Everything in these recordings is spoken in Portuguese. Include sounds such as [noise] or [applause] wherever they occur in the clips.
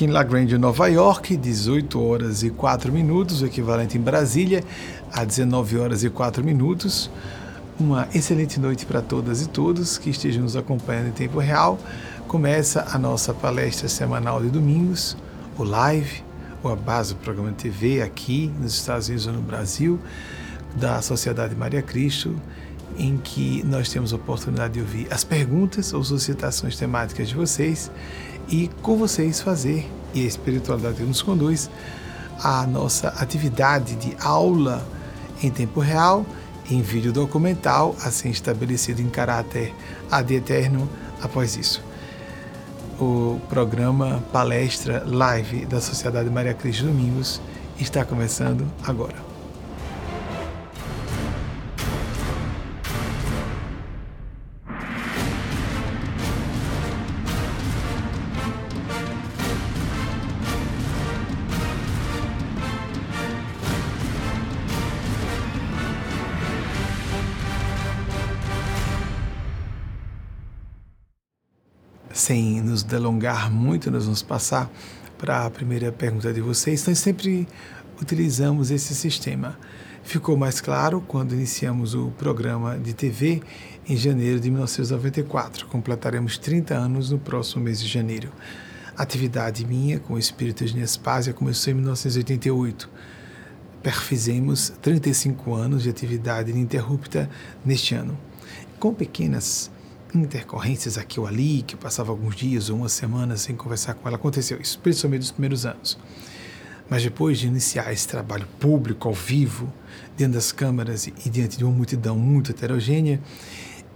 aqui em La Grande, Nova York, 18 horas e 4 minutos, o equivalente em Brasília a 19 horas e 4 minutos. Uma excelente noite para todas e todos que estejam nos acompanhando em tempo real. Começa a nossa palestra semanal de domingos, o live, ou a base do programa TV aqui nos Estados Unidos ou no Brasil, da Sociedade Maria Cristo, em que nós temos a oportunidade de ouvir as perguntas ou solicitações temáticas de vocês e com vocês fazer, e a espiritualidade nos conduz, a nossa atividade de aula em tempo real, em vídeo documental, assim estabelecido em caráter ad eterno após isso. O programa Palestra Live da Sociedade Maria Cristo Domingos está começando agora. Sem nos delongar muito, nós vamos passar para a primeira pergunta de vocês. Nós sempre utilizamos esse sistema. Ficou mais claro quando iniciamos o programa de TV em janeiro de 1994. Completaremos 30 anos no próximo mês de janeiro. Atividade minha com o espírito de Nespásia começou em 1988. Perfizemos 35 anos de atividade ininterrupta neste ano. Com pequenas intercorrências aqui ou ali, que eu passava alguns dias ou uma semana sem conversar com ela. Aconteceu isso, principalmente nos primeiros anos. Mas depois de iniciar esse trabalho público, ao vivo, dentro das câmaras e, diante de uma multidão muito heterogênea,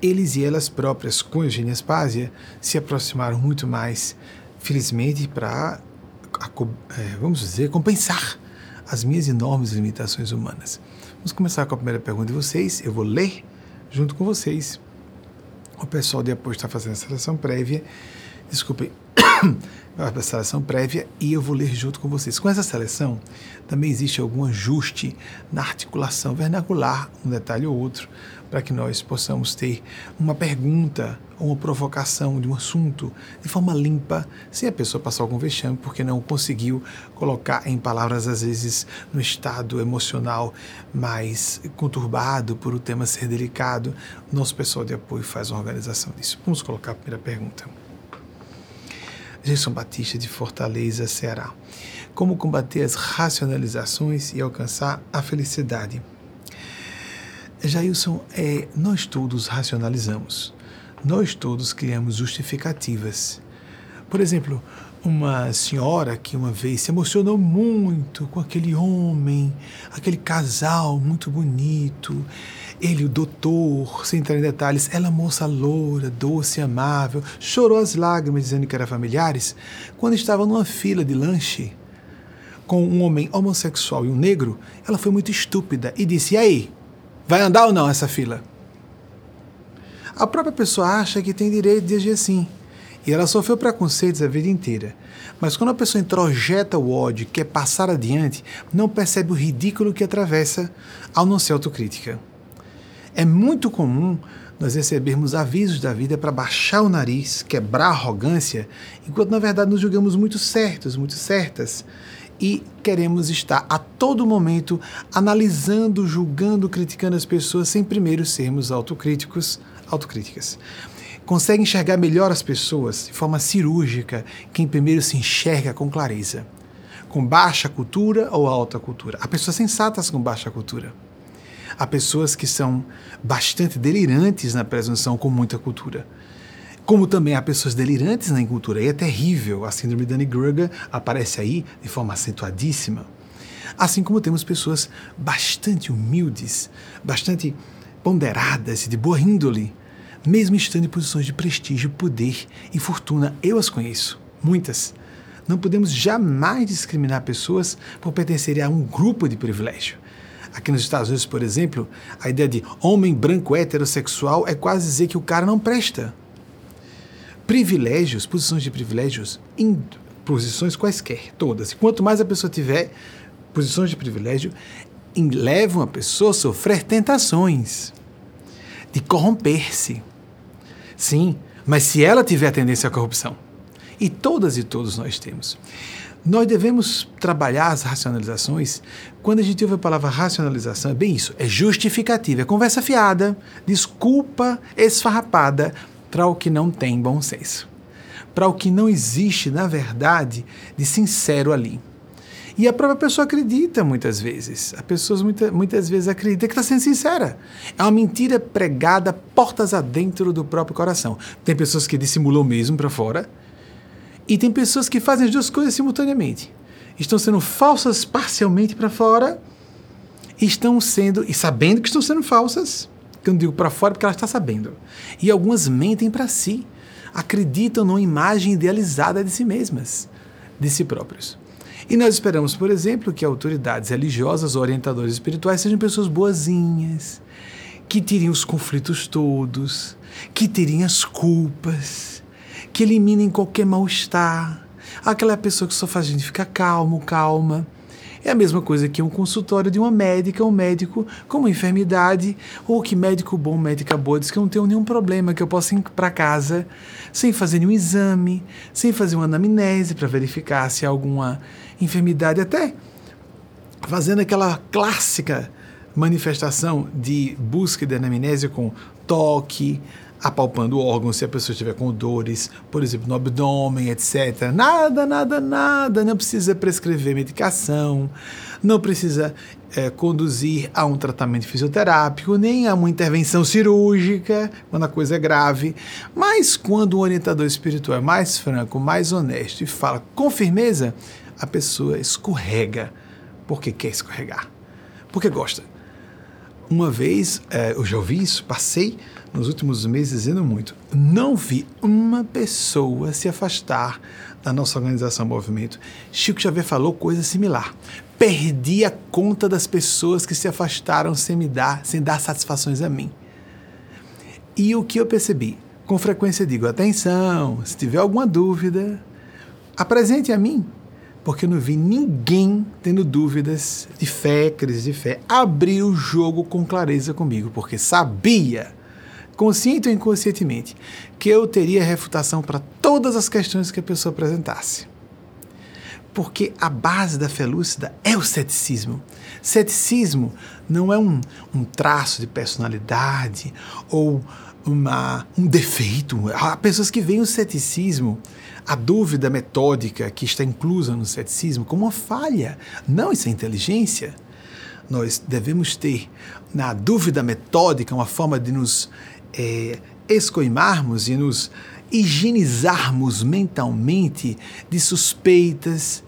eles e elas próprias, com Eugênia Aspásia, se aproximaram muito mais, felizmente, para, é, vamos dizer, compensar as minhas enormes limitações humanas. Vamos começar com a primeira pergunta de vocês. Eu vou ler junto com vocês o pessoal de apoio está fazendo a seleção prévia. Desculpem, [coughs] a seleção prévia e eu vou ler junto com vocês. Com essa seleção, também existe algum ajuste na articulação vernacular, um detalhe ou outro, para que nós possamos ter uma pergunta ou uma provocação de um assunto de forma limpa, sem a pessoa passar algum vexame, porque não conseguiu colocar em palavras, às vezes, no estado emocional mais conturbado por o tema ser delicado. Nosso pessoal de apoio faz uma organização disso. Vamos colocar a primeira pergunta. Gerson Batista, de Fortaleza, Ceará. Como combater as racionalizações e alcançar a felicidade? Jailson, é, nós todos racionalizamos. Nós todos criamos justificativas. Por exemplo, uma senhora que uma vez se emocionou muito com aquele homem, aquele casal muito bonito, ele, o doutor, sem entrar em detalhes, ela, moça loura, doce, amável, chorou as lágrimas dizendo que era familiares, quando estava numa fila de lanche com um homem homossexual e um negro, ela foi muito estúpida e disse: E aí, vai andar ou não essa fila? A própria pessoa acha que tem direito de agir assim. E ela sofreu preconceitos a vida inteira. Mas quando a pessoa introjeta o ódio, quer passar adiante, não percebe o ridículo que atravessa ao não ser autocrítica. É muito comum nós recebermos avisos da vida para baixar o nariz, quebrar a arrogância, enquanto na verdade nos julgamos muito certos, muito certas. E queremos estar a todo momento analisando, julgando, criticando as pessoas sem primeiro sermos autocríticos, autocríticas. Consegue enxergar melhor as pessoas de forma cirúrgica quem primeiro se enxerga com clareza. Com baixa cultura ou alta cultura? Há pessoas sensatas com baixa cultura. Há pessoas que são bastante delirantes na presunção com muita cultura. Como também há pessoas delirantes na incultura. E é terrível. A síndrome de Dunning-Kruger aparece aí de forma acentuadíssima. Assim como temos pessoas bastante humildes, bastante ponderadas e de boa índole, mesmo estando em posições de prestígio, poder e fortuna. Eu as conheço, muitas. Não podemos jamais discriminar pessoas por pertencerem a um grupo de privilégio. Aqui nos Estados Unidos, por exemplo, a ideia de homem branco heterossexual é quase dizer que o cara não presta. Privilégios, posições de privilégios, em posições quaisquer, todas. E quanto mais a pessoa tiver posições de privilégio, levam a pessoa a sofrer tentações de corromper-se. Sim, mas se ela tiver tendência à corrupção, E todas e todos nós temos. Nós devemos trabalhar as racionalizações. Quando a gente ouve a palavra racionalização, é bem isso: é justificativa, é conversa fiada, desculpa esfarrapada para o que não tem bom senso, para o que não existe, na verdade, de sincero ali. E a própria pessoa acredita muitas vezes. A pessoa muita, muitas vezes acredita que está sendo sincera. É uma mentira pregada portas adentro do próprio coração. Tem pessoas que dissimulam mesmo para fora e tem pessoas que fazem as duas coisas simultaneamente. Estão sendo falsas parcialmente para fora e estão sendo e sabendo que estão sendo falsas. Eu não digo para fora porque ela está sabendo. E algumas mentem para si, acreditam numa imagem idealizada de si mesmas, de si próprios. E nós esperamos, por exemplo, que autoridades religiosas, orientadores espirituais sejam pessoas boazinhas, que tirem os conflitos todos, que tirem as culpas, que eliminem qualquer mal-estar. Aquela pessoa que só faz a gente ficar calmo, calma. É a mesma coisa que um consultório de uma médica, um médico com uma enfermidade, ou que médico bom, médica boa, diz que eu não tenho nenhum problema, que eu posso ir para casa sem fazer nenhum exame, sem fazer uma anamnese para verificar se há alguma enfermidade, até fazendo aquela clássica manifestação de busca de anamnese com toque, apalpando o órgão se a pessoa estiver com dores, por exemplo, no abdômen, etc. Nada, nada, nada. Não precisa prescrever medicação, não precisa é, conduzir a um tratamento fisioterápico, nem a uma intervenção cirúrgica, quando a coisa é grave. Mas quando o orientador espiritual é mais franco, mais honesto e fala com firmeza, a pessoa escorrega porque quer escorregar, porque gosta. Uma vez, é, eu já ouvi isso, passei nos últimos meses dizendo muito, não vi uma pessoa se afastar da nossa organização Movimento. Chico Xavier falou coisa similar. Perdi a conta das pessoas que se afastaram sem me dar, sem dar satisfações a mim. E o que eu percebi? Com frequência digo, atenção, se tiver alguma dúvida, apresente a mim porque eu não vi ninguém tendo dúvidas de fé, crise de fé, abrir o jogo com clareza comigo, porque sabia, consciente ou inconscientemente, que eu teria refutação para todas as questões que a pessoa apresentasse. Porque a base da fé lúcida é o ceticismo. Ceticismo não é um, um traço de personalidade ou uma, um defeito. Há pessoas que veem o ceticismo a dúvida metódica que está inclusa no ceticismo como uma falha. Não, isso é inteligência. Nós devemos ter na dúvida metódica uma forma de nos é, escoimarmos e nos higienizarmos mentalmente de suspeitas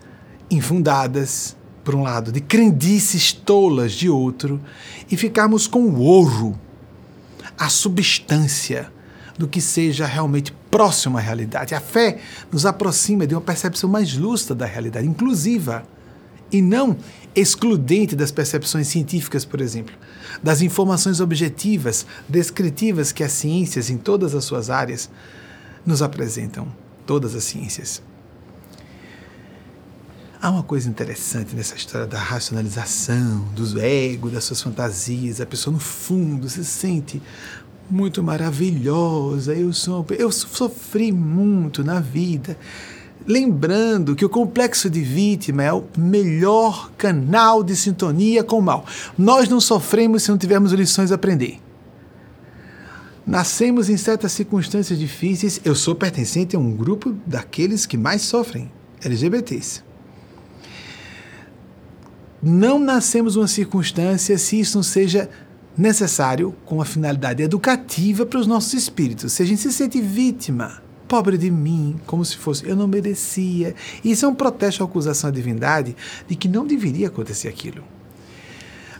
infundadas, por um lado, de crendices tolas de outro, e ficarmos com o ouro, a substância do que seja realmente próximo à realidade. A fé nos aproxima de uma percepção mais lúcida da realidade, inclusiva, e não excludente das percepções científicas, por exemplo, das informações objetivas, descritivas que as ciências, em todas as suas áreas, nos apresentam. Todas as ciências. Há uma coisa interessante nessa história da racionalização, do ego, das suas fantasias. A pessoa, no fundo, se sente muito maravilhosa. Eu, sou, eu sofri muito na vida. Lembrando que o complexo de vítima é o melhor canal de sintonia com o mal. Nós não sofremos se não tivermos lições a aprender. Nascemos em certas circunstâncias difíceis. Eu sou pertencente a um grupo daqueles que mais sofrem, LGBTs. Não nascemos uma circunstância se isso não seja necessário com a finalidade educativa para os nossos espíritos. Se a gente se sente vítima, pobre de mim, como se fosse eu não merecia, isso é um protesto à acusação à divindade de que não deveria acontecer aquilo.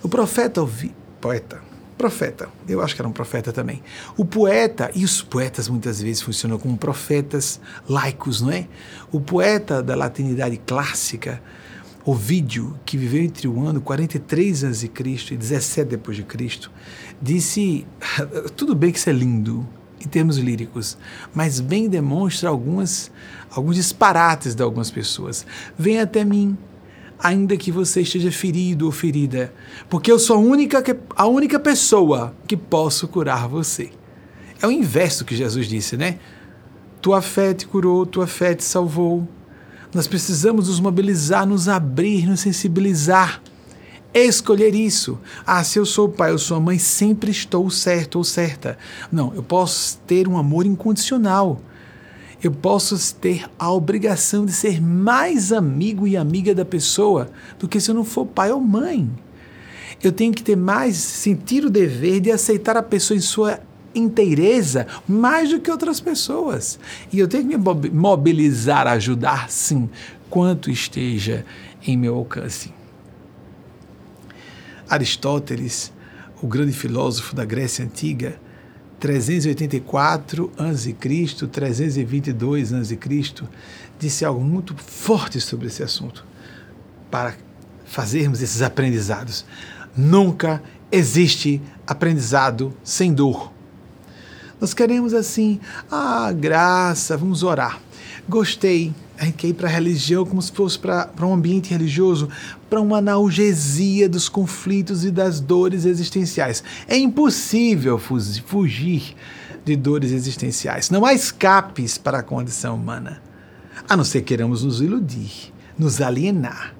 O profeta ouvi, poeta, profeta, eu acho que era um profeta também. O poeta, e os poetas muitas vezes funcionam como profetas laicos, não é? O poeta da latinidade clássica, Ovídio, que viveu entre o ano 43 a.C. e 17 depois de Cristo, disse: [laughs] tudo bem que isso é lindo em termos líricos, mas bem demonstra algumas alguns disparates de algumas pessoas. Vem até mim, ainda que você esteja ferido ou ferida, porque eu sou a única, a única pessoa que posso curar você. É o inverso que Jesus disse, né? tua fé te curou, tua fé te salvou. Nós precisamos nos mobilizar, nos abrir, nos sensibilizar. Escolher isso. Ah, se eu sou pai, eu sou mãe, sempre estou certo ou certa. Não, eu posso ter um amor incondicional. Eu posso ter a obrigação de ser mais amigo e amiga da pessoa do que se eu não for pai ou mãe. Eu tenho que ter mais sentir o dever de aceitar a pessoa em sua inteireza mais do que outras pessoas. E eu tenho que me mobilizar, ajudar, sim, quanto esteja em meu alcance. Aristóteles, o grande filósofo da Grécia Antiga, 384 a.C., 322 a.C., disse algo muito forte sobre esse assunto, para fazermos esses aprendizados. Nunca existe aprendizado sem dor. Nós queremos assim, ah, graça, vamos orar. Gostei. A gente quer ir para a religião como se fosse para um ambiente religioso, para uma analgesia dos conflitos e das dores existenciais. É impossível fugir de dores existenciais. Não há escapes para a condição humana. A não ser que queiramos nos iludir, nos alienar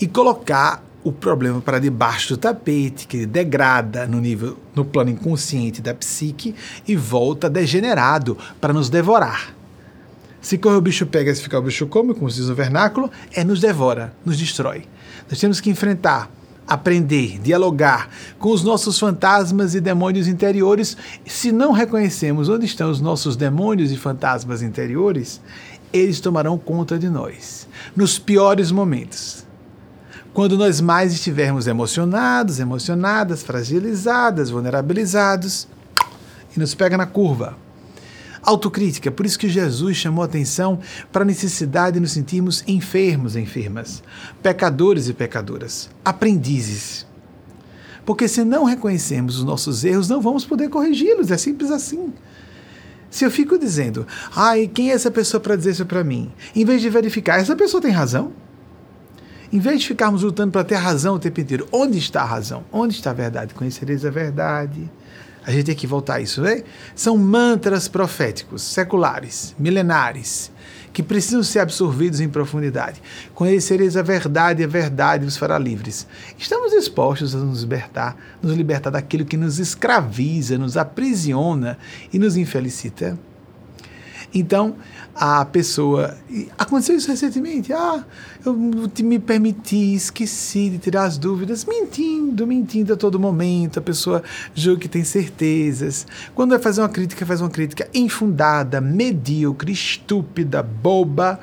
e colocar o problema para debaixo do tapete, que degrada no nível no plano inconsciente da psique e volta degenerado para nos devorar. Se correr o bicho pega, se ficar o bicho come, como se diz no vernáculo, é nos devora, nos destrói. Nós temos que enfrentar, aprender, dialogar com os nossos fantasmas e demônios interiores. Se não reconhecemos onde estão os nossos demônios e fantasmas interiores, eles tomarão conta de nós nos piores momentos quando nós mais estivermos emocionados, emocionadas, fragilizadas, vulnerabilizados, e nos pega na curva. Autocrítica, por isso que Jesus chamou atenção para a necessidade de nos sentirmos enfermos, enfermas, pecadores e pecadoras, aprendizes. Porque se não reconhecemos os nossos erros, não vamos poder corrigi-los, é simples assim. Se eu fico dizendo, ai, quem é essa pessoa para dizer isso para mim? Em vez de verificar, essa pessoa tem razão? Em vez de ficarmos lutando para ter razão o tempo inteiro, onde está a razão? Onde está a verdade? Conhecereis a verdade. A gente tem que voltar a isso, né? São mantras proféticos, seculares, milenares, que precisam ser absorvidos em profundidade. Conhecereis a verdade a verdade vos fará livres. Estamos dispostos a nos libertar, nos libertar daquilo que nos escraviza, nos aprisiona e nos infelicita? Então, a pessoa. Aconteceu isso recentemente. Ah, eu me permiti, esqueci de tirar as dúvidas, mentindo, mentindo a todo momento. A pessoa julga que tem certezas. Quando vai fazer uma crítica, faz uma crítica infundada, medíocre, estúpida, boba,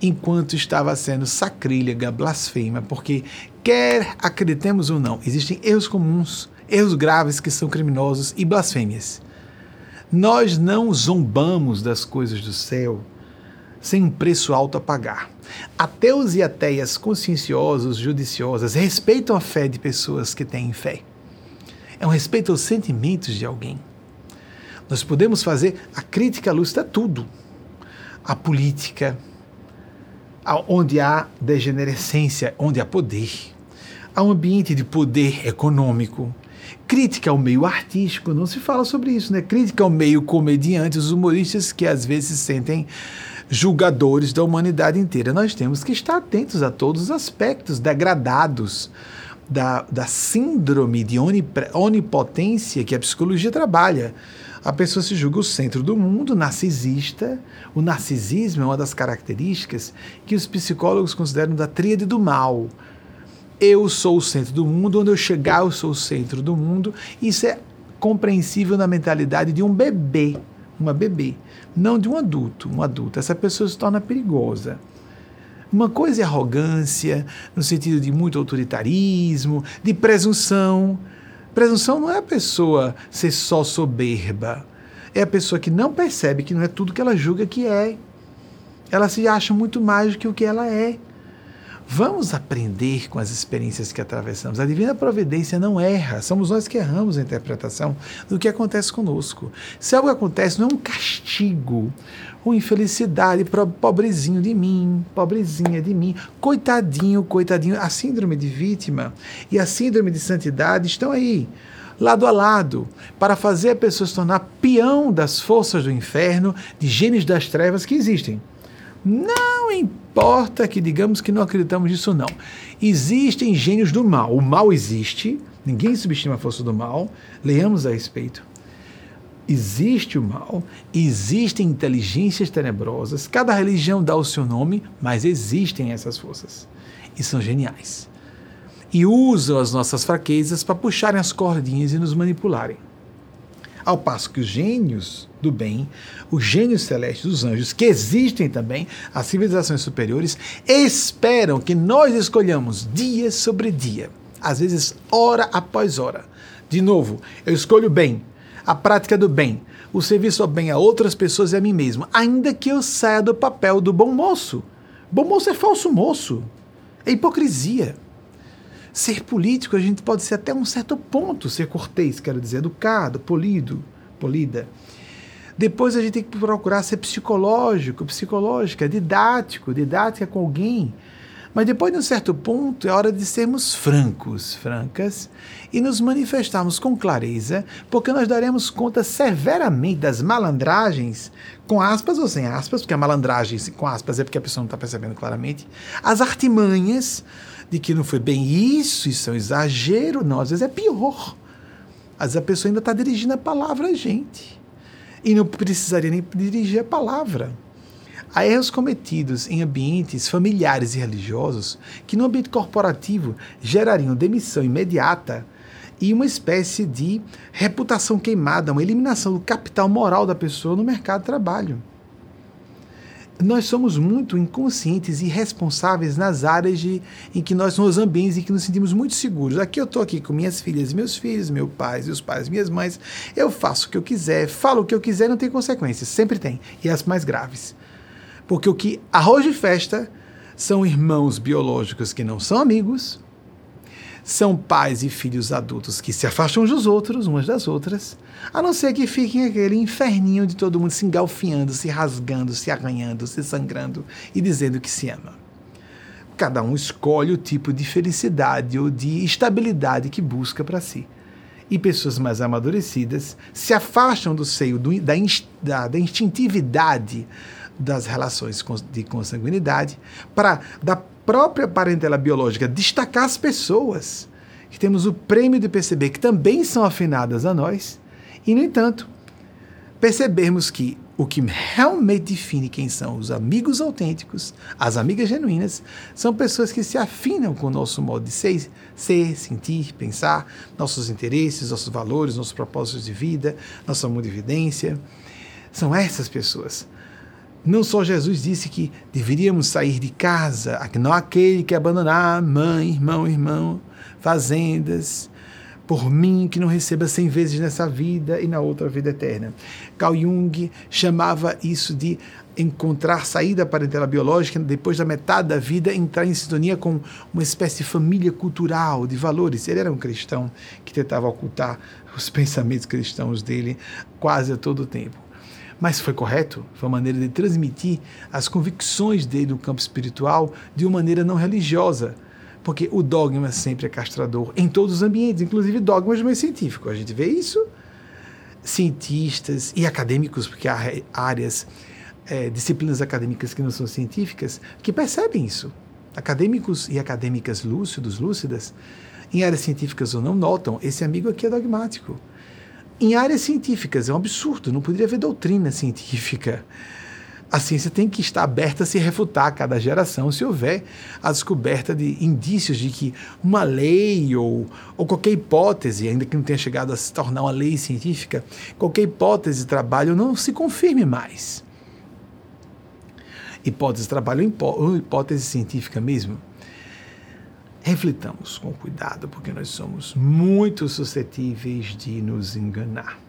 enquanto estava sendo sacrílega, blasfema, porque quer acreditemos ou não, existem erros comuns, erros graves que são criminosos e blasfêmias. Nós não zombamos das coisas do céu sem um preço alto a pagar. Ateus e ateias conscienciosos, judiciosas, respeitam a fé de pessoas que têm fé. É um respeito aos sentimentos de alguém. Nós podemos fazer a crítica à luz a tudo. A política, onde há degenerescência, onde há poder. Há um ambiente de poder econômico, Crítica ao meio artístico, não se fala sobre isso, né? Crítica ao meio comediante, os humoristas que às vezes se sentem julgadores da humanidade inteira. Nós temos que estar atentos a todos os aspectos degradados da, da síndrome de onipotência que a psicologia trabalha. A pessoa se julga o centro do mundo, narcisista. O narcisismo é uma das características que os psicólogos consideram da tríade do mal eu sou o centro do mundo, onde eu chegar, eu sou o centro do mundo. Isso é compreensível na mentalidade de um bebê, uma bebê, não de um adulto. Um adulto, essa pessoa se torna perigosa. Uma coisa é arrogância, no sentido de muito autoritarismo, de presunção. Presunção não é a pessoa ser só soberba, é a pessoa que não percebe que não é tudo que ela julga que é. Ela se acha muito mais do que o que ela é. Vamos aprender com as experiências que atravessamos. A divina providência não erra, somos nós que erramos a interpretação do que acontece conosco. Se algo acontece, não é um castigo, uma infelicidade, pobrezinho de mim, pobrezinha de mim, coitadinho, coitadinho. A síndrome de vítima e a síndrome de santidade estão aí lado a lado, para fazer a pessoa se tornar peão das forças do inferno, de gênios das trevas que existem. Não importa que digamos que não acreditamos nisso, não. Existem gênios do mal. O mal existe, ninguém subestima a força do mal. Leamos a respeito. Existe o mal, existem inteligências tenebrosas, cada religião dá o seu nome, mas existem essas forças. E são geniais. E usam as nossas fraquezas para puxarem as cordinhas e nos manipularem. Ao passo que os gênios do bem, os gênios celestes, os anjos, que existem também, as civilizações superiores, esperam que nós escolhamos dia sobre dia, às vezes hora após hora. De novo, eu escolho bem, a prática do bem, o serviço ao bem a outras pessoas e a mim mesmo, ainda que eu saia do papel do bom moço. Bom moço é falso moço, é hipocrisia. Ser político, a gente pode ser até um certo ponto, ser cortês, quero dizer, educado, polido, polida. Depois a gente tem que procurar ser psicológico, psicológica, didático, didática com alguém. Mas depois de um certo ponto é hora de sermos francos, francas, e nos manifestarmos com clareza, porque nós daremos conta severamente das malandragens, com aspas ou sem aspas, porque a malandragem com aspas é porque a pessoa não está percebendo claramente, as artimanhas de que não foi bem isso, isso é um exagero. Não, às vezes é pior. Às vezes a pessoa ainda está dirigindo a palavra a gente. E não precisaria nem dirigir a palavra. Há erros cometidos em ambientes familiares e religiosos que, no ambiente corporativo, gerariam demissão imediata e uma espécie de reputação queimada, uma eliminação do capital moral da pessoa no mercado de trabalho nós somos muito inconscientes e responsáveis nas áreas de, em que nós, nos ambientes em que nos sentimos muito seguros. Aqui eu estou aqui com minhas filhas, meus filhos, meus pais e os pais, minhas mães. Eu faço o que eu quiser, falo o que eu quiser, não tem consequências. Sempre tem. E as mais graves. Porque o que arroz de festa são irmãos biológicos que não são amigos, são pais e filhos adultos que se afastam dos outros, umas das outras, a não ser que fiquem aquele inferninho de todo mundo se engalfiando, se rasgando, se arranhando, se sangrando e dizendo que se ama. Cada um escolhe o tipo de felicidade ou de estabilidade que busca para si. E pessoas mais amadurecidas se afastam do seio do, da, da, da instintividade das relações de consanguinidade para, da própria parentela biológica, destacar as pessoas que temos o prêmio de perceber que também são afinadas a nós e, no entanto, percebermos que o que realmente define quem são os amigos autênticos, as amigas genuínas, são pessoas que se afinam com o nosso modo de ser, ser, sentir, pensar, nossos interesses, nossos valores, nossos propósitos de vida, nossa evidência. São essas pessoas. Não só Jesus disse que deveríamos sair de casa, não aquele que abandonar mãe, irmão, irmão, fazendas, por mim que não receba cem vezes nessa vida e na outra vida eterna. Carl Jung chamava isso de encontrar saída para a parentela biológica, depois da metade da vida entrar em sintonia com uma espécie de família cultural, de valores. Ele era um cristão que tentava ocultar os [laughs] pensamentos cristãos dele quase a todo tempo. Mas foi correto? Foi uma maneira de transmitir as convicções dele no campo espiritual de uma maneira não religiosa, porque o dogma sempre é castrador em todos os ambientes, inclusive dogmas mais científicos. A gente vê isso. Cientistas e acadêmicos, porque há áreas, é, disciplinas acadêmicas que não são científicas, que percebem isso. Acadêmicos e acadêmicas lúcidos, lúcidas, em áreas científicas ou não, notam: esse amigo aqui é dogmático. Em áreas científicas, é um absurdo, não poderia haver doutrina científica a ciência tem que estar aberta a se refutar a cada geração se houver a descoberta de indícios de que uma lei ou, ou qualquer hipótese, ainda que não tenha chegado a se tornar uma lei científica, qualquer hipótese de trabalho não se confirme mais. Hipótese de trabalho ou hipótese científica mesmo. Reflitamos com cuidado, porque nós somos muito suscetíveis de nos enganar.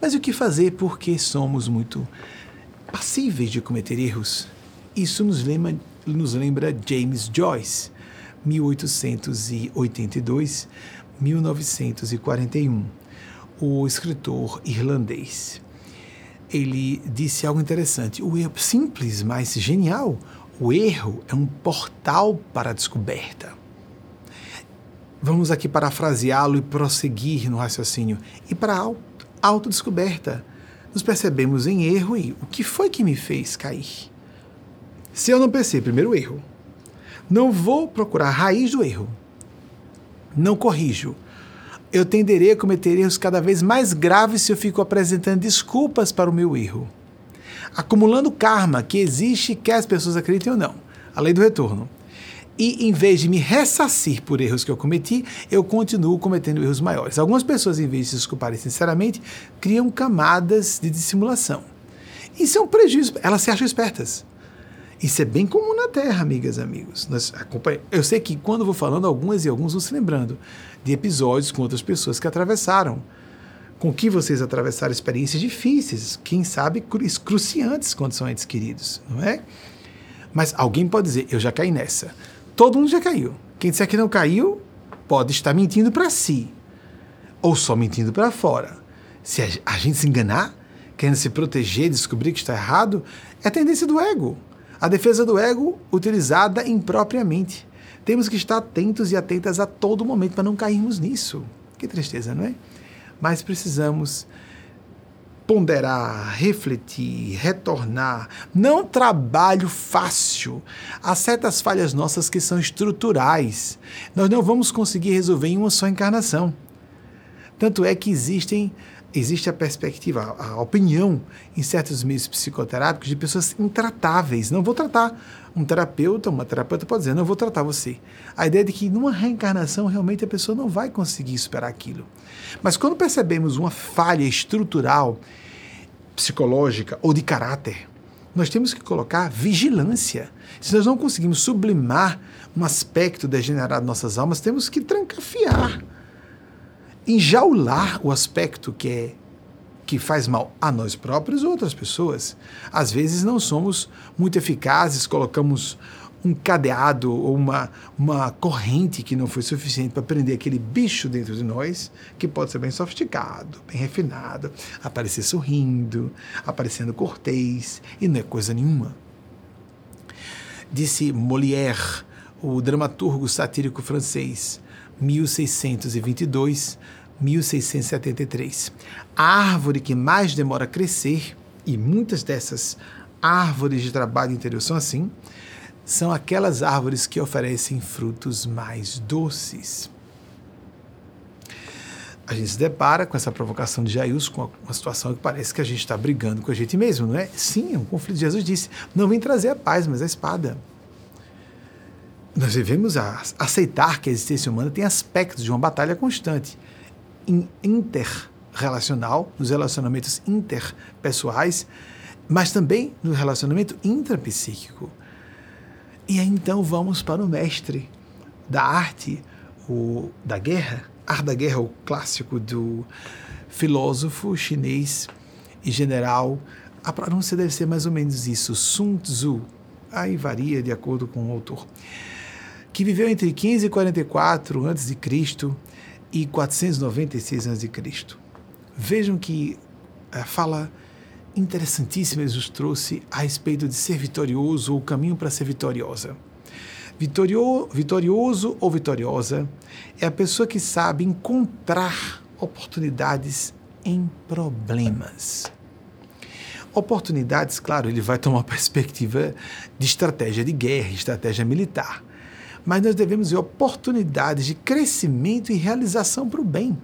Mas o que fazer porque somos muito passíveis de cometer erros. Isso nos lembra, nos lembra James Joyce, 1882-1941, o escritor irlandês. Ele disse algo interessante: o erro simples, mas genial, o erro é um portal para a descoberta. vamos aqui parafraseá-lo e prosseguir no raciocínio, e para a autodescoberta. Nos percebemos em erro e o que foi que me fez cair? Se eu não pensei, primeiro erro, não vou procurar a raiz do erro, não corrijo, eu tenderei a cometer erros cada vez mais graves se eu fico apresentando desculpas para o meu erro. Acumulando karma que existe, quer as pessoas acreditem ou não. A lei do retorno. E em vez de me ressarcir por erros que eu cometi, eu continuo cometendo erros maiores. Algumas pessoas, em vez de se desculparem sinceramente, criam camadas de dissimulação. Isso é um prejuízo. Elas se acham espertas. Isso é bem comum na Terra, amigas amigos. Nós Eu sei que quando vou falando, algumas e alguns vão se lembrando de episódios com outras pessoas que atravessaram, com que vocês atravessaram experiências difíceis, quem sabe cruciantes quando são entes queridos, não é? Mas alguém pode dizer, eu já caí nessa. Todo mundo já caiu. Quem disser que não caiu, pode estar mentindo para si, ou só mentindo para fora. Se a gente se enganar, querendo se proteger, descobrir que está errado, é a tendência do ego. A defesa do ego utilizada impropriamente. Temos que estar atentos e atentas a todo momento para não cairmos nisso. Que tristeza, não é? Mas precisamos ponderar, refletir, retornar. Não trabalho fácil. Há certas falhas nossas que são estruturais. Nós não vamos conseguir resolver em uma só encarnação. Tanto é que existem existe a perspectiva, a opinião em certos meios psicoterápicos de pessoas intratáveis. Não vou tratar. Um terapeuta, uma terapeuta pode dizer, não vou tratar você. A ideia de que numa reencarnação realmente a pessoa não vai conseguir superar aquilo. Mas quando percebemos uma falha estrutural, psicológica ou de caráter, nós temos que colocar vigilância. Se nós não conseguimos sublimar um aspecto degenerado de nossas almas, temos que trancafiar enjaular o aspecto que é que faz mal a nós próprios ou outras pessoas. Às vezes não somos muito eficazes, colocamos um cadeado ou uma, uma corrente que não foi suficiente para prender aquele bicho dentro de nós, que pode ser bem sofisticado, bem refinado, aparecer sorrindo, aparecendo cortês, e não é coisa nenhuma. Disse Molière, o dramaturgo satírico francês, 1622, 1673. A árvore que mais demora a crescer, e muitas dessas árvores de trabalho interior são assim, são aquelas árvores que oferecem frutos mais doces. A gente se depara com essa provocação de Jairus, com uma situação que parece que a gente está brigando com a gente mesmo, não é? Sim, é um conflito. Jesus disse: não vem trazer a paz, mas a espada. Nós devemos aceitar que a existência humana tem aspectos de uma batalha constante interrelacional, nos relacionamentos interpessoais, mas também no relacionamento intrapsíquico. E aí então vamos para o mestre da arte, o, da guerra, Arte da Guerra, o clássico do filósofo chinês e general. A pronúncia deve ser mais ou menos isso, Sun Tzu. Aí varia de acordo com o autor. Que viveu entre 15 e 44 a.C., e 496 a.C. Vejam que a fala interessantíssima Jesus trouxe a respeito de ser vitorioso ou caminho para ser vitoriosa. Vitorio, vitorioso ou vitoriosa é a pessoa que sabe encontrar oportunidades em problemas. Oportunidades, claro, ele vai tomar uma [laughs] perspectiva de estratégia de guerra, estratégia militar mas nós devemos ver oportunidades de crescimento e realização para o bem.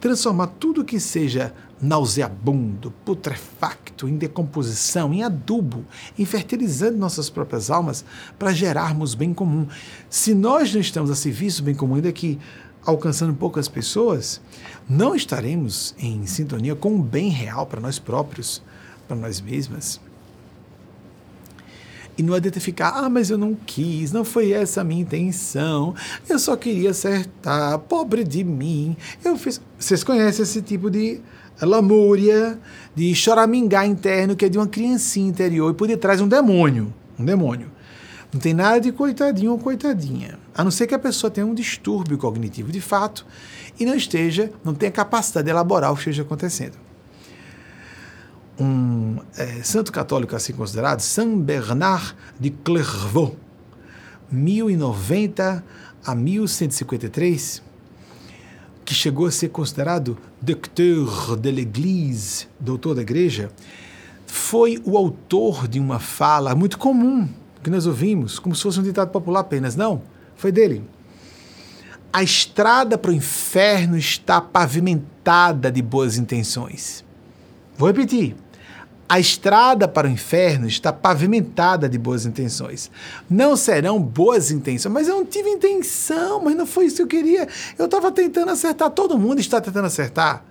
Transformar tudo que seja nauseabundo, putrefacto, em decomposição, em adubo, em fertilizando nossas próprias almas para gerarmos bem comum. Se nós não estamos a serviço do bem comum, ainda que alcançando poucas pessoas, não estaremos em sintonia com o bem real para nós próprios, para nós mesmas. E não adianta ficar, ah, mas eu não quis, não foi essa a minha intenção, eu só queria acertar, pobre de mim. Eu fiz. Vocês conhecem esse tipo de lamúria, de choramingá interno, que é de uma criancinha interior e por detrás um demônio. Um demônio. Não tem nada de coitadinho ou coitadinha. A não ser que a pessoa tenha um distúrbio cognitivo de fato e não esteja, não tenha capacidade de elaborar o que esteja acontecendo um é, santo católico assim considerado, Saint Bernard de Clairvaux, 1090 a 1153, que chegou a ser considerado docteur de l'Église, doutor da igreja, foi o autor de uma fala muito comum que nós ouvimos, como se fosse um ditado popular apenas. Não, foi dele. A estrada para o inferno está pavimentada de boas intenções. Vou repetir. A estrada para o inferno está pavimentada de boas intenções. Não serão boas intenções, mas eu não tive intenção, mas não foi isso que eu queria. Eu estava tentando acertar, todo mundo está tentando acertar,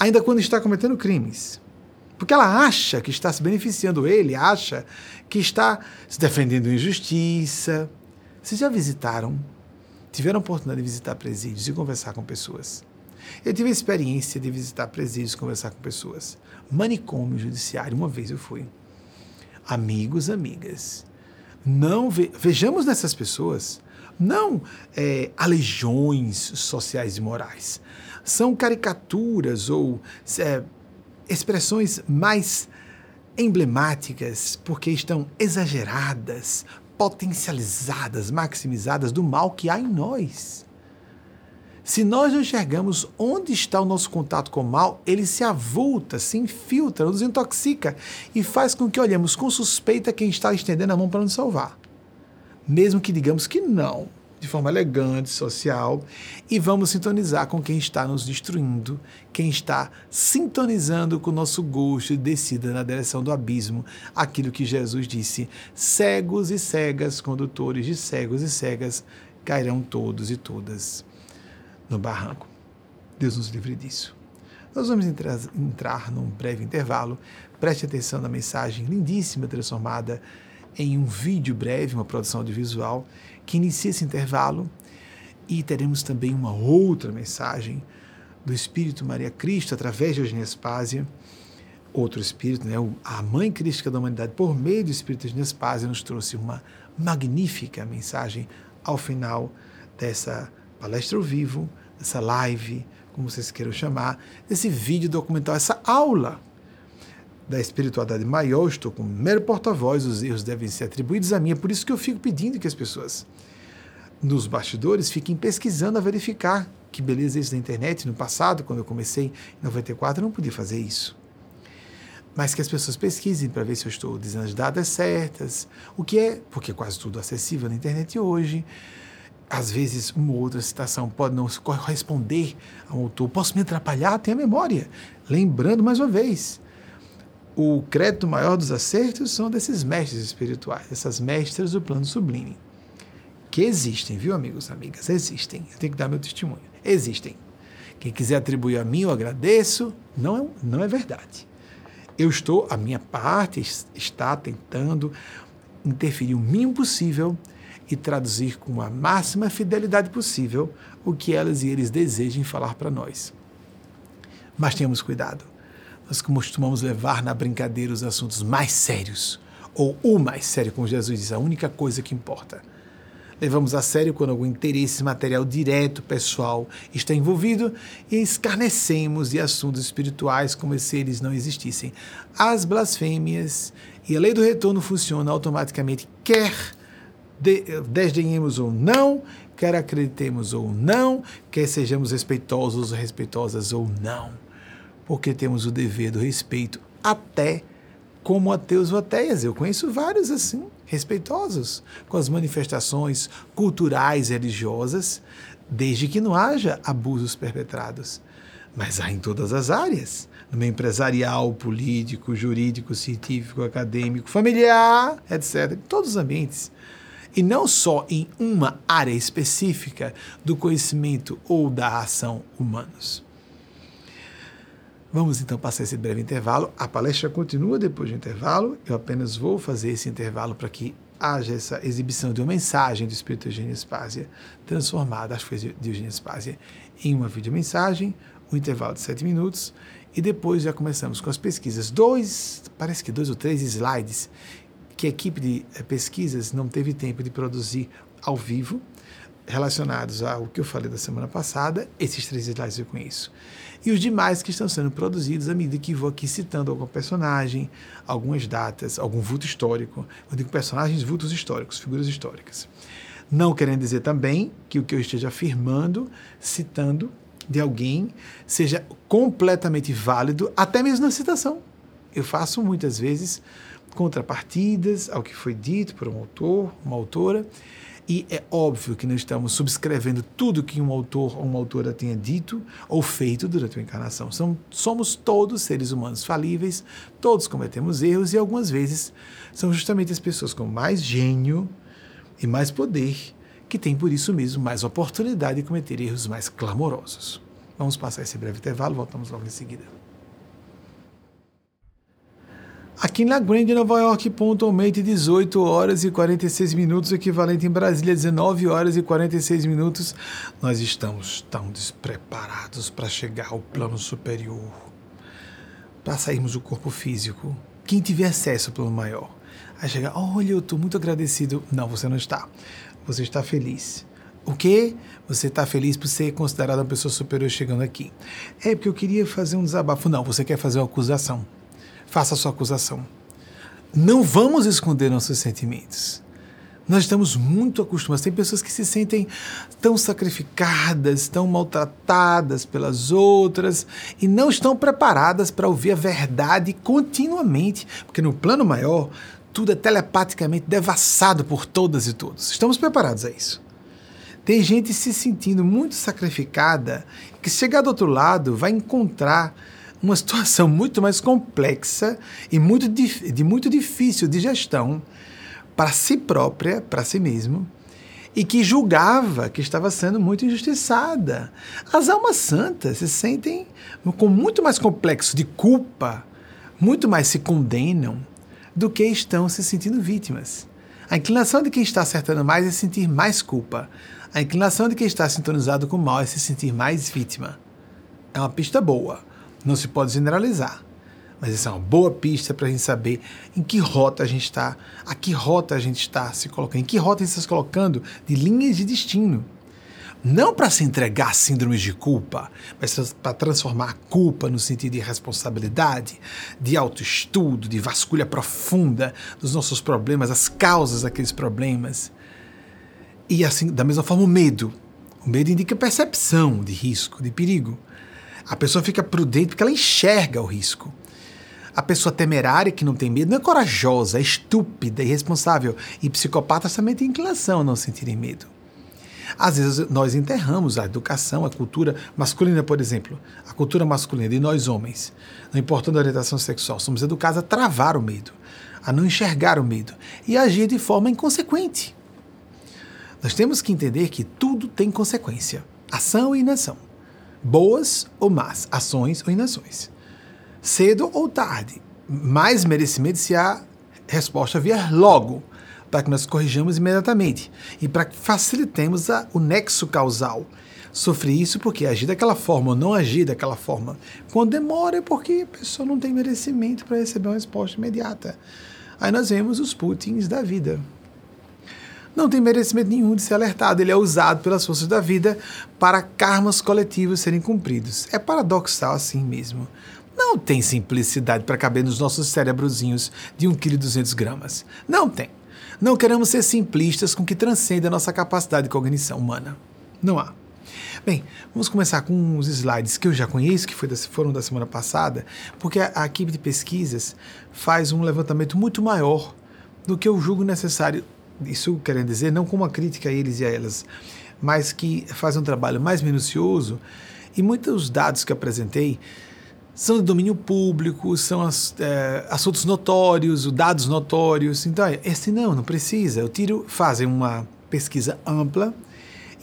ainda quando está cometendo crimes. Porque ela acha que está se beneficiando, ele acha que está se defendendo injustiça. Vocês já visitaram, tiveram a oportunidade de visitar presídios e conversar com pessoas? Eu tive a experiência de visitar presídios conversar com pessoas manicômio judiciário. Uma vez eu fui. Amigos, amigas, não ve vejamos nessas pessoas não é, sociais e morais. São caricaturas ou é, expressões mais emblemáticas porque estão exageradas, potencializadas, maximizadas do mal que há em nós. Se nós não enxergamos onde está o nosso contato com o mal, ele se avulta, se infiltra, nos intoxica e faz com que olhemos com suspeita quem está estendendo a mão para nos salvar. Mesmo que digamos que não, de forma elegante, social, e vamos sintonizar com quem está nos destruindo, quem está sintonizando com o nosso gosto de descida na direção do abismo, aquilo que Jesus disse: cegos e cegas, condutores de cegos e cegas, cairão todos e todas no barranco. Deus nos livre disso. Nós vamos entrar, num breve intervalo. Preste atenção na mensagem lindíssima transformada em um vídeo breve, uma produção audiovisual, que inicia esse intervalo. E teremos também uma outra mensagem do Espírito Maria Cristo, através de Eugênia Espásia, outro Espírito, né? a Mãe Crística da Humanidade, por meio do Espírito Eugênia Espásia, nos trouxe uma magnífica mensagem ao final dessa palestra ao vivo, essa live, como vocês queiram chamar, esse vídeo documental, essa aula da espiritualidade maior, estou como mero porta-voz, os erros devem ser atribuídos a mim, é por isso que eu fico pedindo que as pessoas nos bastidores fiquem pesquisando a verificar que beleza é isso da internet. No passado, quando eu comecei em 94, eu não podia fazer isso. Mas que as pessoas pesquisem para ver se eu estou dizendo as datas certas, o que é, porque é quase tudo acessível na internet hoje às vezes uma outra citação pode não corresponder ao autor, posso me atrapalhar, tenho a memória. Lembrando mais uma vez, o crédito maior dos acertos são desses mestres espirituais, dessas mestras do plano sublime. Que existem, viu, amigos, amigas? Existem. Eu tenho que dar meu testemunho. Existem. Quem quiser atribuir a mim, eu agradeço. Não é, não é verdade. Eu estou, a minha parte está tentando interferir o mínimo possível e traduzir com a máxima fidelidade possível o que elas e eles desejem falar para nós. Mas tenhamos cuidado. Nós costumamos levar na brincadeira os assuntos mais sérios, ou o mais sério, como Jesus diz, a única coisa que importa. Levamos a sério quando algum interesse material direto, pessoal, está envolvido e escarnecemos de assuntos espirituais como se eles não existissem. As blasfêmias e a lei do retorno funciona automaticamente, quer desdenhemos ou não, quer acreditemos ou não, quer sejamos respeitosos ou respeitosas ou não, porque temos o dever do respeito até como ateus ou ateias. Eu conheço vários assim, respeitosos com as manifestações culturais e religiosas, desde que não haja abusos perpetrados. Mas há em todas as áreas, no meio empresarial, político, jurídico, científico, acadêmico, familiar, etc. Em todos os ambientes e não só em uma área específica do conhecimento ou da ação humanos. Vamos então passar esse breve intervalo. A palestra continua depois do intervalo. Eu apenas vou fazer esse intervalo para que haja essa exibição de uma mensagem do Espírito Eugênio Spásia, transformada, acho que foi de Eugênio Spásia, em uma videomensagem, um intervalo de sete minutos, e depois já começamos com as pesquisas. Dois, parece que dois ou três slides que a equipe de eh, pesquisas não teve tempo de produzir ao vivo, relacionados ao que eu falei da semana passada, esses três slides eu conheço. E os demais que estão sendo produzidos à medida que vou aqui citando algum personagem, algumas datas, algum vulto histórico. Eu digo personagens, vultos históricos, figuras históricas. Não querendo dizer também que o que eu esteja afirmando, citando de alguém, seja completamente válido, até mesmo na citação. Eu faço muitas vezes contrapartidas ao que foi dito por um autor, uma autora, e é óbvio que não estamos subscrevendo tudo que um autor ou uma autora tenha dito ou feito durante a encarnação. São, somos todos seres humanos falíveis, todos cometemos erros e algumas vezes são justamente as pessoas com mais gênio e mais poder que têm por isso mesmo mais oportunidade de cometer erros mais clamorosos. Vamos passar esse breve intervalo, voltamos logo em seguida. Aqui na Grand Nova York, pontualmente 18 horas e 46 minutos, equivalente em Brasília, 19 horas e 46 minutos, nós estamos tão despreparados para chegar ao plano superior, para sairmos do corpo físico. Quem tiver acesso ao plano maior, aí chega, olha, eu estou muito agradecido. Não, você não está. Você está feliz. O que? Você está feliz por ser considerado uma pessoa superior chegando aqui. É porque eu queria fazer um desabafo. Não, você quer fazer uma acusação faça sua acusação. Não vamos esconder nossos sentimentos. Nós estamos muito acostumados. Tem pessoas que se sentem tão sacrificadas, tão maltratadas pelas outras e não estão preparadas para ouvir a verdade continuamente, porque no plano maior tudo é telepaticamente devassado por todas e todos. Estamos preparados a isso. Tem gente se sentindo muito sacrificada que, chegar do outro lado, vai encontrar uma situação muito mais complexa e muito, de muito difícil de gestão para si própria, para si mesmo, e que julgava que estava sendo muito injustiçada. As almas santas se sentem com muito mais complexo de culpa, muito mais se condenam do que estão se sentindo vítimas. A inclinação de quem está acertando mais é sentir mais culpa. A inclinação de quem está sintonizado com o mal é se sentir mais vítima. É uma pista boa não se pode generalizar. Mas essa é uma boa pista para a gente saber em que rota a gente está, a que rota a gente está se colocando, em que rota a gente está se colocando de linhas de destino. Não para se entregar a síndromes de culpa, mas para transformar a culpa no sentido de responsabilidade, de autoestudo, de vasculha profunda dos nossos problemas, as causas daqueles problemas. E assim, da mesma forma, o medo. O medo indica percepção de risco, de perigo. A pessoa fica prudente porque ela enxerga o risco. A pessoa temerária que não tem medo não é corajosa, é estúpida, irresponsável. E psicopatas também têm inclinação a não sentirem medo. Às vezes nós enterramos a educação, a cultura masculina, por exemplo, a cultura masculina de nós homens, não importando a orientação sexual, somos educados a travar o medo, a não enxergar o medo e agir de forma inconsequente. Nós temos que entender que tudo tem consequência, ação e inação boas ou más, ações ou inações. Cedo ou tarde, mais merecimento se a resposta vier logo, para que nós corrijamos imediatamente e para que facilitemos a, o nexo causal. Sofrer isso porque agir daquela forma ou não agir daquela forma, quando demora é porque a pessoa não tem merecimento para receber uma resposta imediata. Aí nós vemos os Putins da vida não tem merecimento nenhum de ser alertado. Ele é usado pelas forças da vida para karmas coletivos serem cumpridos. É paradoxal assim mesmo. Não tem simplicidade para caber nos nossos cérebrozinhos de 1,2 kg. Não tem. Não queremos ser simplistas com que transcende a nossa capacidade de cognição humana. Não há. Bem, vamos começar com uns slides que eu já conheço, que foram da semana passada, porque a, a equipe de pesquisas faz um levantamento muito maior do que eu julgo necessário isso querendo dizer, não como uma crítica a eles e a elas, mas que faz um trabalho mais minucioso. E muitos dados que apresentei são de domínio público, são as, é, assuntos notórios, dados notórios. Então, esse não, não precisa. Eu tiro, fazem uma pesquisa ampla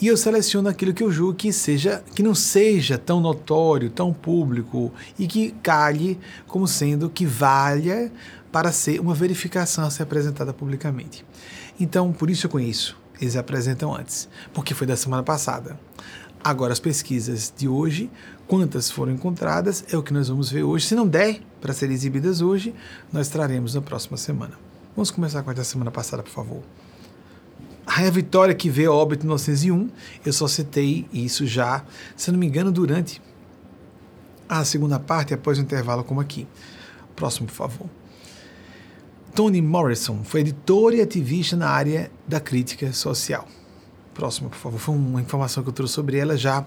e eu seleciono aquilo que eu julgo que seja, que não seja tão notório, tão público e que calhe como sendo que valha para ser uma verificação a ser apresentada publicamente. Então, por isso eu conheço. Eles apresentam antes, porque foi da semana passada. Agora, as pesquisas de hoje, quantas foram encontradas, é o que nós vamos ver hoje. Se não der para serem exibidas hoje, nós traremos na próxima semana. Vamos começar com a da semana passada, por favor. A Vitória que a óbito em 1901, eu só citei isso já, se não me engano, durante a segunda parte, após o intervalo, como aqui. Próximo, por favor. Toni Morrison foi editor e ativista na área da crítica social. Próxima, por favor. Foi uma informação que eu trouxe sobre ela já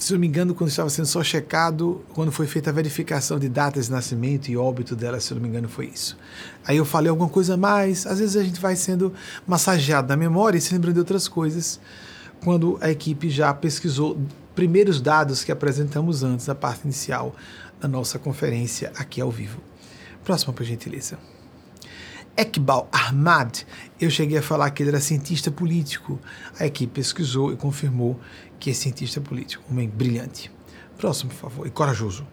se não me engano, quando estava sendo só checado, quando foi feita a verificação de datas de nascimento e óbito dela, se não me engano, foi isso. Aí eu falei alguma coisa a mais, às vezes a gente vai sendo massageado na memória e se lembra de outras coisas, quando a equipe já pesquisou primeiros dados que apresentamos antes da parte inicial da nossa conferência aqui ao vivo. Próxima, por gentileza. Ekbal Ahmad, eu cheguei a falar que ele era cientista político. A equipe pesquisou e confirmou que é cientista político, um homem brilhante. Próximo, por favor, e corajoso.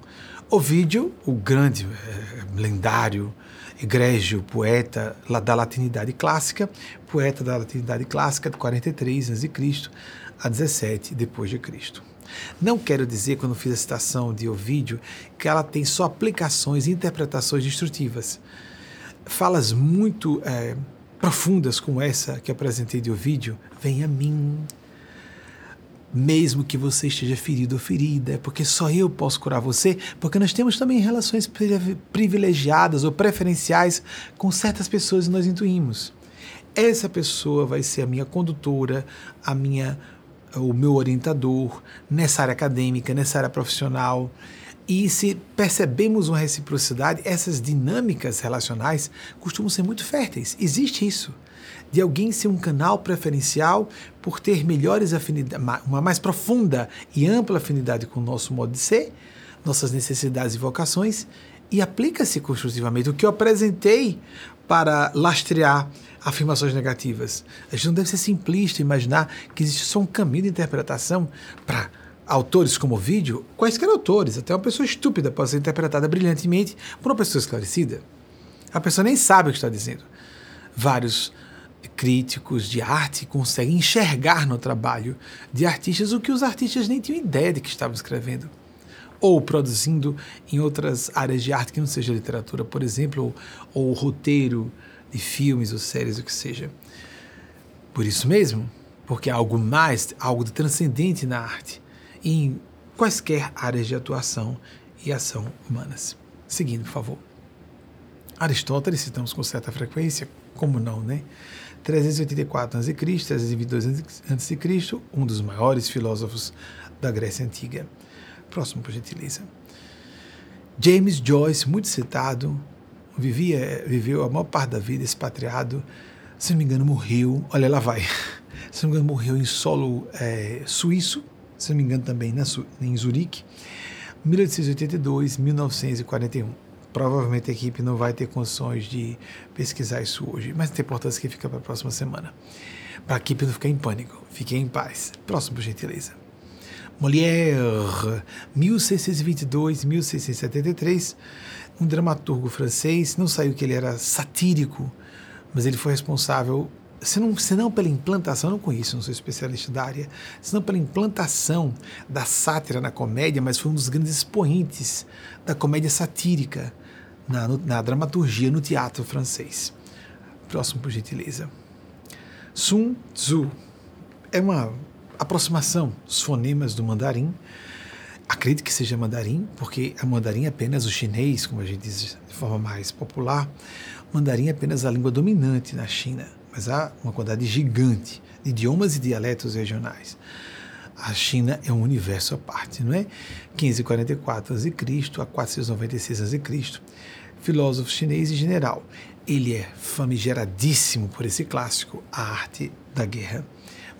Ovídio, o grande, é, lendário, egrégio poeta da latinidade clássica, poeta da latinidade clássica de 43 a.C. a 17 depois de Cristo. Não quero dizer, quando fiz a citação de Ovídio, que ela tem só aplicações e interpretações destrutivas. Falas muito é, profundas como essa que apresentei de Ovídio, vem a mim, mesmo que você esteja ferido ou ferida, é porque só eu posso curar você, porque nós temos também relações privilegiadas ou preferenciais com certas pessoas e nós intuímos. Essa pessoa vai ser a minha condutora, a minha o meu orientador nessa área acadêmica, nessa área profissional. E se percebemos uma reciprocidade, essas dinâmicas relacionais costumam ser muito férteis. Existe isso de alguém ser um canal preferencial por ter melhores afinidades, uma mais profunda e ampla afinidade com o nosso modo de ser, nossas necessidades e vocações, e aplica-se construtivamente. O que eu apresentei para lastrear afirmações negativas. A gente não deve ser simplista imaginar que existe só um caminho de interpretação para autores como vídeo, quaisquer autores, até uma pessoa estúpida pode ser interpretada brilhantemente por uma pessoa esclarecida. A pessoa nem sabe o que está dizendo. Vários críticos de arte conseguem enxergar no trabalho de artistas o que os artistas nem tinham ideia de que estavam escrevendo. Ou produzindo em outras áreas de arte que não seja literatura, por exemplo, ou, ou roteiro de filmes ou séries, o que seja. Por isso mesmo, porque há algo mais, algo de transcendente na arte, em quaisquer áreas de atuação e ação humanas. Seguindo, por favor. Aristóteles, citamos com certa frequência, como não, né? 384 a.C., 322 a.C., um dos maiores filósofos da Grécia Antiga. Próximo, por gentileza. James Joyce, muito citado, vivia, viveu a maior parte da vida expatriado, se não me engano, morreu, olha lá vai, [laughs] se não me engano, morreu em solo é, suíço, se não me engano também na, em Zurique, 1882, 1941 provavelmente a equipe não vai ter condições de pesquisar isso hoje, mas tem importância que fica para a próxima semana. Para a equipe não ficar em pânico, fiquem em paz. Próximo, por gentileza. Molière, 1622-1673, um dramaturgo francês, não saiu que ele era satírico, mas ele foi responsável senão, senão pela implantação, não conheço, não sou especialista da área, senão pela implantação da sátira na comédia, mas foi um dos grandes expoentes da comédia satírica na, na dramaturgia no teatro francês. Próximo, por gentileza. Sun Tzu é uma aproximação dos fonemas do mandarim. Acredito que seja mandarim, porque a mandarim é apenas o chinês, como a gente diz de forma mais popular. mandarim é apenas a língua dominante na China, mas há uma quantidade gigante de idiomas e dialetos regionais. A China é um universo à parte, não é? 1544 a.C. a 496 a.C filósofo chinês e general. Ele é famigeradíssimo por esse clássico, A Arte da Guerra.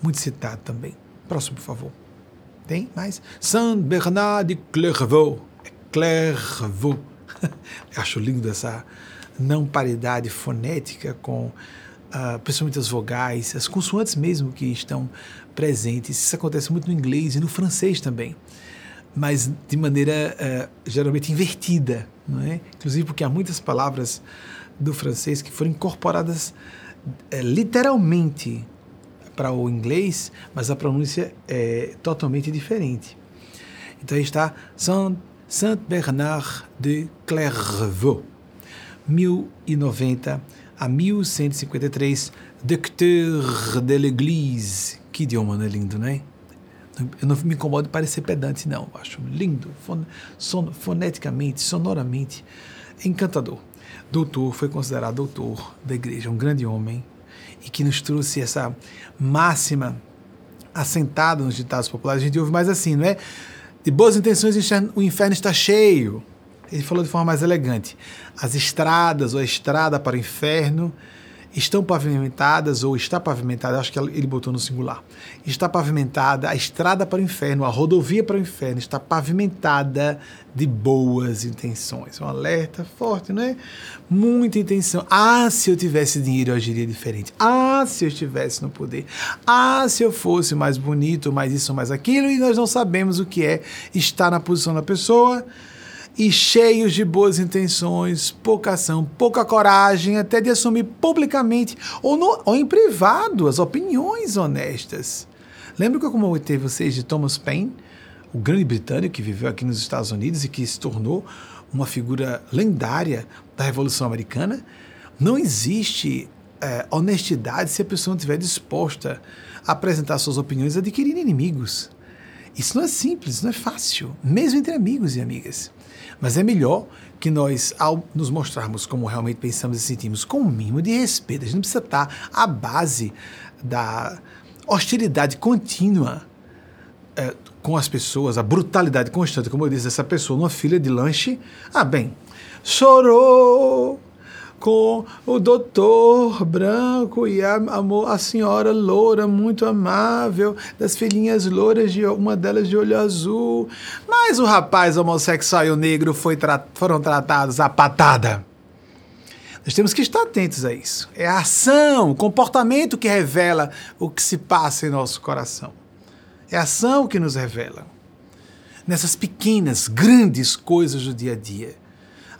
Muito citado também. Próximo, por favor. Tem mais? Saint Bernard de Clairvaux. É Clairvaux. [laughs] Acho lindo essa não paridade fonética com uh, principalmente as vogais, as consoantes mesmo que estão presentes. Isso acontece muito no inglês e no francês também mas de maneira uh, geralmente invertida, não é? Inclusive porque há muitas palavras do francês que foram incorporadas uh, literalmente para o inglês, mas a pronúncia é totalmente diferente. Então aí está Saint, Saint Bernard de Clairvaux, 1090 a 1153, Docteur de l'Église. Que idioma não é lindo, não é? Eu não me incomodo de parecer pedante, não. Eu acho lindo, fon, son, foneticamente, sonoramente, encantador. Doutor, foi considerado doutor da igreja, um grande homem, e que nos trouxe essa máxima assentado nos ditados populares, a gente ouve mais assim, não é? De boas intenções o inferno está cheio. Ele falou de forma mais elegante. As estradas ou a estrada para o inferno estão pavimentadas ou está pavimentada, acho que ele botou no singular. Está pavimentada a estrada para o inferno, a rodovia para o inferno está pavimentada de boas intenções. Um alerta forte, não é? Muita intenção. Ah, se eu tivesse dinheiro eu agiria diferente. Ah, se eu estivesse no poder. Ah, se eu fosse mais bonito, mais isso, mais aquilo, e nós não sabemos o que é estar na posição da pessoa e cheios de boas intenções, pouca ação, pouca coragem até de assumir publicamente ou, no, ou em privado as opiniões honestas. Lembra que eu comentei vocês de Thomas Paine, o grande britânico que viveu aqui nos Estados Unidos e que se tornou uma figura lendária da Revolução Americana? Não existe é, honestidade se a pessoa não estiver disposta a apresentar suas opiniões adquirir inimigos. Isso não é simples, não é fácil, mesmo entre amigos e amigas. Mas é melhor que nós, ao nos mostrarmos como realmente pensamos e sentimos, com o um mínimo de respeito, a gente não precisa estar à base da hostilidade contínua é, com as pessoas, a brutalidade constante, como eu disse, essa pessoa numa fila de lanche. Ah, bem, chorou, com o doutor branco e a, a, a, senhora loura, muito amável, das filhinhas louras, de uma delas de olho azul. Mas o rapaz homossexual e o negro tra foram tratados a patada. Nós temos que estar atentos a isso. É a ação, o comportamento que revela o que se passa em nosso coração. É a ação que nos revela. Nessas pequenas, grandes coisas do dia a dia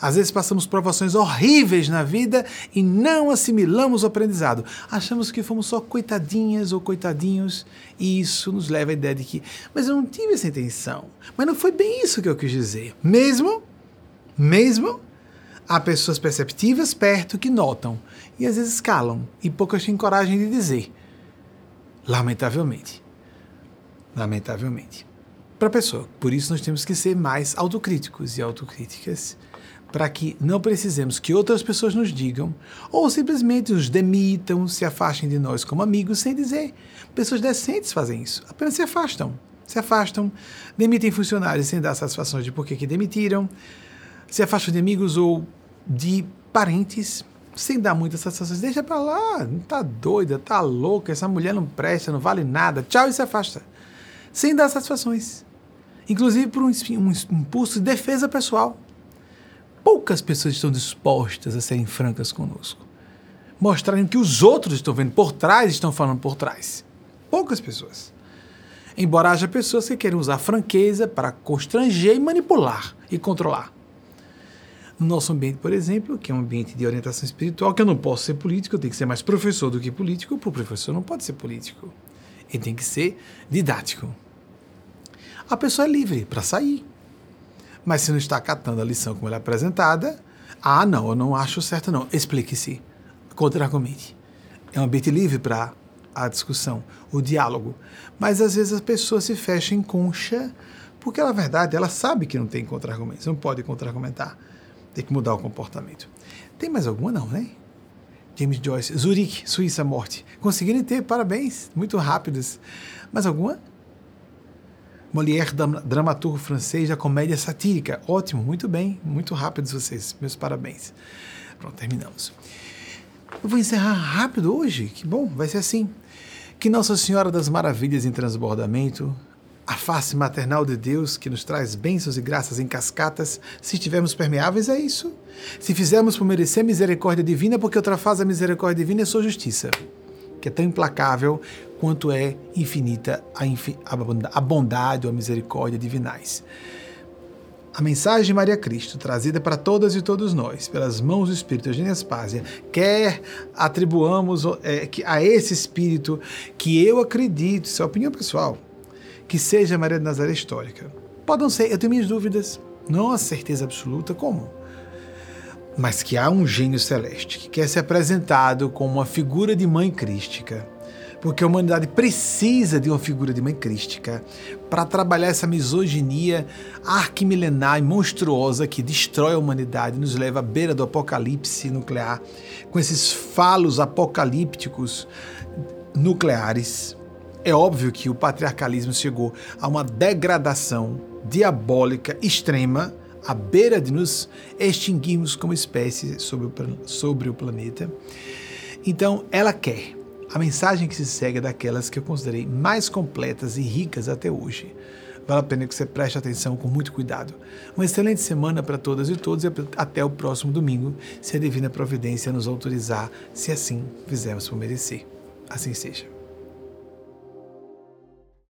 às vezes passamos provações horríveis na vida e não assimilamos o aprendizado. Achamos que fomos só coitadinhas ou coitadinhos e isso nos leva à ideia de que, mas eu não tive essa intenção. Mas não foi bem isso que eu quis dizer. Mesmo, mesmo, há pessoas perceptivas perto que notam e às vezes calam e poucas têm coragem de dizer. Lamentavelmente. Lamentavelmente. Para a pessoa. Por isso nós temos que ser mais autocríticos e autocríticas para que não precisemos que outras pessoas nos digam ou simplesmente nos demitam, se afastem de nós como amigos sem dizer. Pessoas decentes fazem isso, apenas se afastam. Se afastam, demitem funcionários sem dar satisfações de por que demitiram, se afastam de amigos ou de parentes sem dar muitas satisfações. Deixa para lá, tá doida, tá louca, essa mulher não presta, não vale nada. Tchau e se afasta. Sem dar satisfações. Inclusive por um, um impulso de defesa pessoal poucas pessoas estão dispostas a serem francas conosco. Mostrarem que os outros estão vendo por trás, estão falando por trás. Poucas pessoas. Embora haja pessoas que querem usar franqueza para constranger e manipular e controlar. No nosso ambiente, por exemplo, que é um ambiente de orientação espiritual, que eu não posso ser político, eu tenho que ser mais professor do que político, o professor não pode ser político. Ele tem que ser didático. A pessoa é livre para sair, mas se não está acatando a lição como ela é apresentada, ah, não, eu não acho certo, não. Explique-se, contra-argumente. É um ambiente livre para a discussão, o diálogo. Mas às vezes a pessoa se fecha em concha, porque na verdade ela sabe que não tem contra-argumentos, não pode contra-argumentar. Tem que mudar o comportamento. Tem mais alguma, não, né? James Joyce, Zurique, Suíça, morte. Conseguiram ter, parabéns, muito rápidos. Mais alguma? Molière, dramaturgo francês da comédia satírica. Ótimo, muito bem, muito rápidos vocês. Meus parabéns. Pronto, terminamos. Eu vou encerrar rápido hoje, que bom, vai ser assim. Que Nossa Senhora das Maravilhas em transbordamento, a face maternal de Deus que nos traz bênçãos e graças em cascatas, se estivermos permeáveis, é isso. Se fizermos por merecer misericórdia divina, porque outra faz a misericórdia divina é sua justiça que é tão implacável quanto é infinita a, bondade ou a misericórdia divinais. A mensagem de Maria Cristo, trazida para todas e todos nós, pelas mãos do Espírito Eugênia Spásia, quer atribuamos é, a esse Espírito que eu acredito, isso é opinião pessoal, que seja Maria de Nazaré histórica. Podem ser, eu tenho minhas dúvidas, não a certeza absoluta, como? mas que há um gênio celeste que quer ser apresentado como uma figura de mãe crística. Porque a humanidade precisa de uma figura de mãe crística para trabalhar essa misoginia arquimilenar e monstruosa que destrói a humanidade e nos leva à beira do apocalipse nuclear, com esses falos apocalípticos nucleares. É óbvio que o patriarcalismo chegou a uma degradação diabólica extrema, à beira de nos extinguirmos como espécie sobre o, sobre o planeta. Então, ela quer. A mensagem que se segue é daquelas que eu considerei mais completas e ricas até hoje. Vale a pena que você preste atenção com muito cuidado. Uma excelente semana para todas e todos e até o próximo domingo, se a Divina Providência nos autorizar, se assim fizermos por merecer. Assim seja.